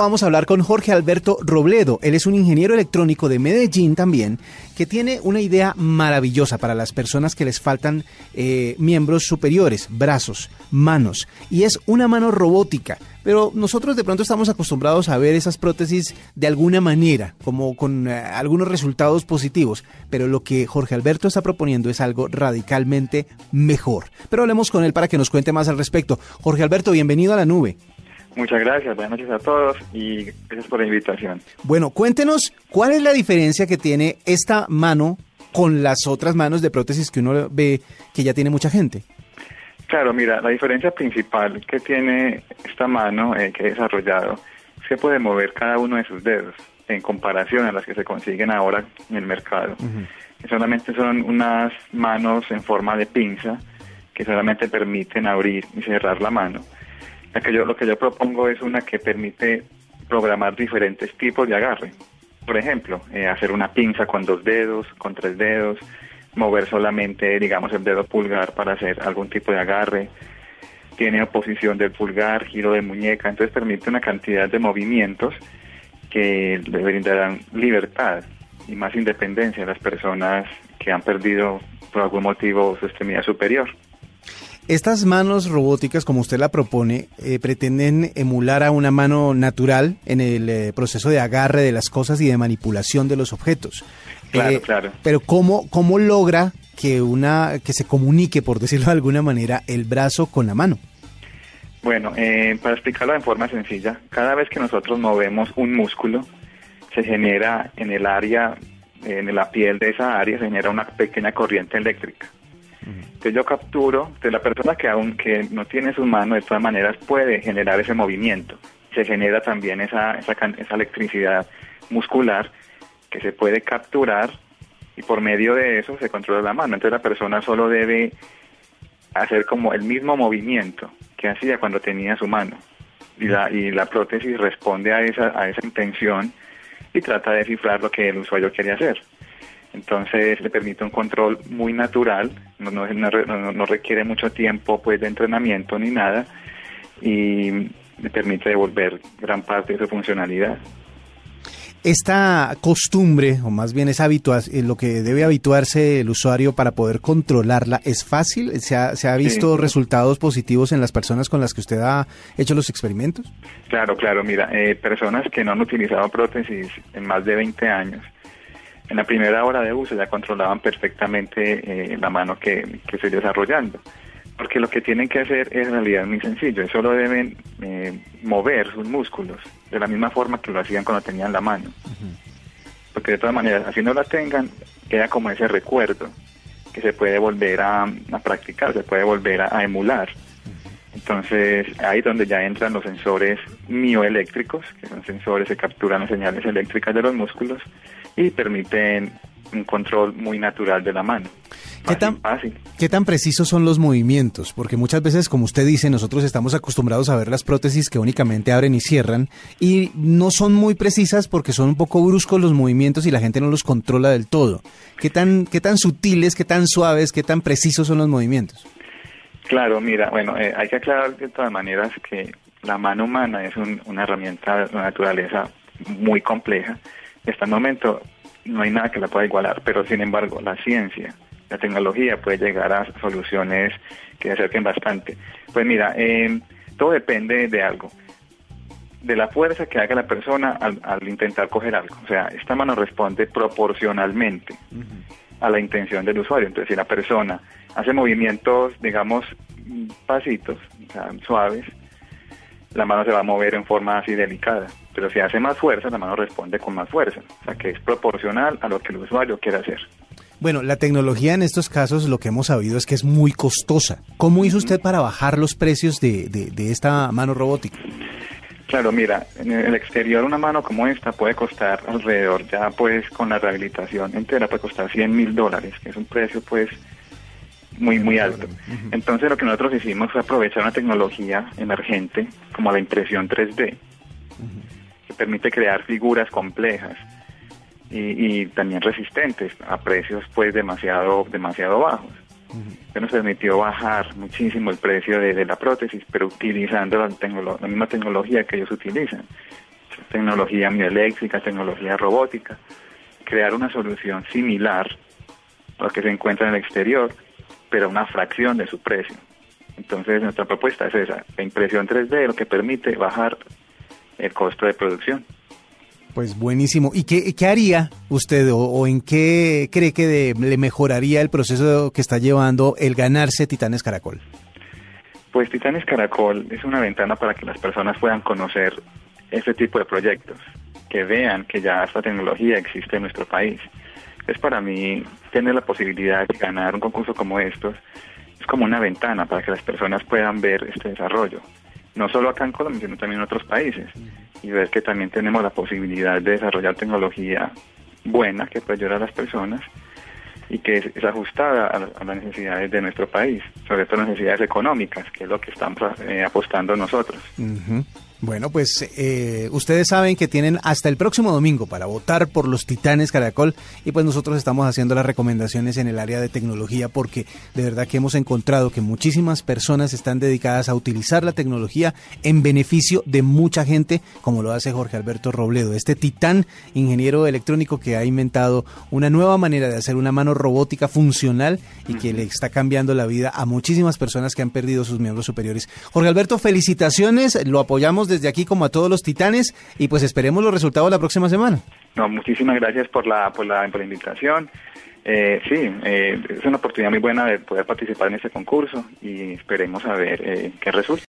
Vamos a hablar con Jorge Alberto Robledo. Él es un ingeniero electrónico de Medellín también, que tiene una idea maravillosa para las personas que les faltan eh, miembros superiores, brazos, manos. Y es una mano robótica. Pero nosotros de pronto estamos acostumbrados a ver esas prótesis de alguna manera, como con eh, algunos resultados positivos. Pero lo que Jorge Alberto está proponiendo es algo radicalmente mejor. Pero hablemos con él para que nos cuente más al respecto. Jorge Alberto, bienvenido a la nube. Muchas gracias, buenas noches a todos y gracias por la invitación. Bueno, cuéntenos cuál es la diferencia que tiene esta mano con las otras manos de prótesis que uno ve que ya tiene mucha gente. Claro, mira, la diferencia principal que tiene esta mano eh, que he desarrollado es que puede mover cada uno de sus dedos en comparación a las que se consiguen ahora en el mercado. Solamente son unas manos en forma de pinza que solamente permiten abrir y cerrar la mano que yo, lo que yo propongo es una que permite programar diferentes tipos de agarre. Por ejemplo, eh, hacer una pinza con dos dedos, con tres dedos, mover solamente, digamos, el dedo pulgar para hacer algún tipo de agarre. Tiene oposición del pulgar, giro de muñeca, entonces permite una cantidad de movimientos que le brindarán libertad y más independencia a las personas que han perdido por algún motivo su extremidad superior. Estas manos robóticas, como usted la propone, eh, pretenden emular a una mano natural en el eh, proceso de agarre de las cosas y de manipulación de los objetos. Claro, eh, claro. Pero ¿cómo, ¿cómo logra que, una, que se comunique, por decirlo de alguna manera, el brazo con la mano? Bueno, para explicarlo de forma sencilla, cada vez que nosotros movemos un músculo, se genera en el área, en la piel de esa área, se genera una pequeña corriente eléctrica que yo capturo de la persona que aunque no tiene sus manos, de todas maneras puede generar ese movimiento. Se genera también esa, esa, esa electricidad muscular que se puede capturar y por medio de eso se controla la mano. Entonces la persona solo debe hacer como el mismo movimiento que hacía cuando tenía su mano. Y la, y la prótesis responde a esa, a esa intención y trata de descifrar lo que el usuario quiere hacer. Entonces le permite un control muy natural, no, no, no, requiere mucho tiempo pues de entrenamiento ni nada y le permite devolver gran parte de su funcionalidad. Esta costumbre, o más bien es eh, lo que debe habituarse el usuario para poder controlarla, ¿es fácil? ¿Se ha, se ha visto resultados positivos en las personas con las que usted ha hecho los experimentos? Claro, claro. Mira, eh, personas que no han utilizado prótesis en más de 20 años, en la primera hora de uso ya controlaban perfectamente eh, la mano que, que estoy desarrollando. Porque lo que tienen que hacer es en realidad muy sencillo, solo deben eh, mover sus músculos de la misma forma que lo hacían cuando tenían la mano. Porque de todas maneras, así no la tengan, queda como ese recuerdo que se puede volver a, practicar, se puede volver a, emular. Entonces, ahí es donde ya entran los sensores mioeléctricos, que son sensores que capturan las señales eléctricas de los músculos y permiten un control muy natural de la mano. ¿Qué tan, ¿Qué tan precisos son los movimientos? Porque muchas veces, como usted dice, nosotros estamos acostumbrados a ver las prótesis que únicamente abren y cierran y no son muy precisas porque son un poco bruscos los movimientos y la gente no los controla del todo. ¿Qué tan, qué tan sutiles, qué tan suaves, qué tan precisos son los movimientos? Claro, mira, bueno, eh, hay que aclarar de todas maneras que la mano humana es una herramienta de naturaleza muy compleja hasta el momento no hay nada que la pueda igualar, pero sin embargo la ciencia, la tecnología puede llegar a soluciones que acerquen bastante. Pues mira, eh, todo depende de algo, de la fuerza que haga la persona al, intentar coger algo. O sea, esta mano responde proporcionalmente a la intención del usuario. Entonces, si la persona hace movimientos, digamos, pasitos, o sea, suaves, la mano se va a mover en forma así delicada. Pero si hace más fuerza, la mano responde con más fuerza. O sea, que es proporcional a lo que el usuario quiere hacer. Bueno, la tecnología en estos casos lo que hemos sabido es que es muy costosa. ¿Cómo hizo usted para bajar los precios de, de, esta mano robótica? Claro, mira, en el exterior una mano como esta puede costar alrededor, ya pues con la rehabilitación entera puede costar 100 mil dólares, que es un precio pues muy, muy alto. Entonces lo que nosotros hicimos fue aprovechar una tecnología emergente como la impresión 3D, que permite crear figuras complejas y, también resistentes a precios pues demasiado, demasiado bajos. Eso nos permitió bajar muchísimo el precio de, la prótesis, pero utilizando la, la misma tecnología que ellos utilizan. tecnología mioeléctrica, tecnología robótica, crear una solución similar a lo que se encuentra en el exterior, pero a una fracción de su precio. Entonces nuestra propuesta es esa, la impresión 3D lo que permite bajar el costo de producción. Pues buenísimo. ¿Y qué, qué haría usted o, en qué cree que le mejoraría el proceso que está llevando el ganarse Titanes Caracol? Pues Titanes Caracol es una ventana para que las personas puedan conocer este tipo de proyectos, que vean que ya esta tecnología existe en nuestro país. Es para mí tener la posibilidad de ganar un concurso como estos, es como una ventana para que las personas puedan ver este desarrollo, no solo acá en Colombia, sino también en otros países, y ver que también tenemos la posibilidad de desarrollar tecnología buena que puede ayudar a las personas y que es, ajustada a, las necesidades de nuestro país, sobre todo las necesidades económicas, que es lo que estamos eh, apostando nosotros. Bueno, pues eh, ustedes saben que tienen hasta el próximo domingo para votar por los Titanes Caracol y pues nosotros estamos haciendo las recomendaciones en el área de tecnología porque de verdad que hemos encontrado que muchísimas personas están dedicadas a utilizar la tecnología en beneficio de mucha gente, como lo hace Jorge Alberto Robledo, este titán ingeniero electrónico que ha inventado una nueva manera de hacer una mano robótica funcional y que le está cambiando la vida a muchísimas personas que han perdido sus miembros superiores. Jorge Alberto, felicitaciones, lo apoyamos desde aquí como a todos los titanes y pues esperemos los resultados la próxima semana. No, muchísimas gracias por la, por la, invitación. Eh, sí, eh, es una oportunidad muy buena de poder participar en este concurso y esperemos a ver eh, qué resulta.